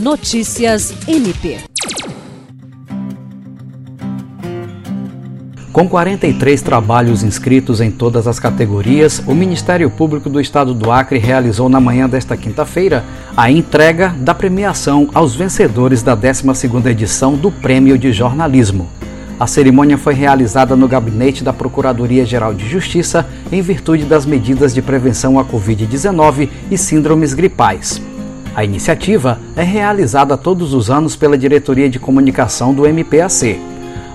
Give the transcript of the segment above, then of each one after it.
Notícias MP. Com 43 trabalhos inscritos em todas as categorias, o Ministério Público do Estado do Acre realizou na manhã desta quinta-feira a entrega da premiação aos vencedores da 12ª edição do Prêmio de Jornalismo. A cerimônia foi realizada no gabinete da Procuradoria-Geral de Justiça em virtude das medidas de prevenção à Covid-19 e síndromes gripais. A iniciativa é realizada todos os anos pela Diretoria de Comunicação do MPAC.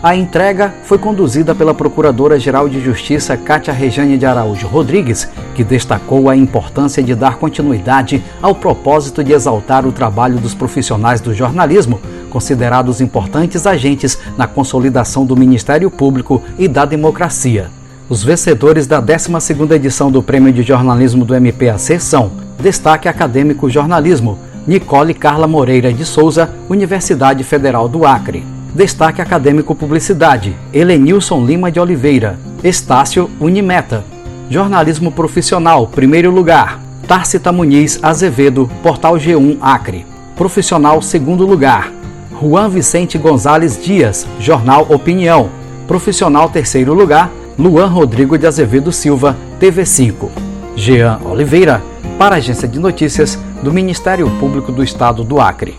A entrega foi conduzida pela Procuradora-Geral de Justiça Cátia Rejane de Araújo Rodrigues, que destacou a importância de dar continuidade ao propósito de exaltar o trabalho dos profissionais do jornalismo, considerados importantes agentes na consolidação do Ministério Público e da democracia. Os vencedores da 12ª edição do Prêmio de Jornalismo do MPAC são Destaque Acadêmico Jornalismo, Nicole Carla Moreira de Souza, Universidade Federal do Acre. Destaque Acadêmico Publicidade, Helenilson Lima de Oliveira, Estácio Unimeta. Jornalismo Profissional, primeiro lugar, Tarcita Muniz Azevedo, Portal G1 Acre. Profissional, segundo lugar, Juan Vicente Gonzalez Dias, Jornal Opinião. Profissional, terceiro lugar, Luan Rodrigo de Azevedo Silva, TV5. Jean Oliveira, para a Agência de Notícias do Ministério Público do Estado do Acre.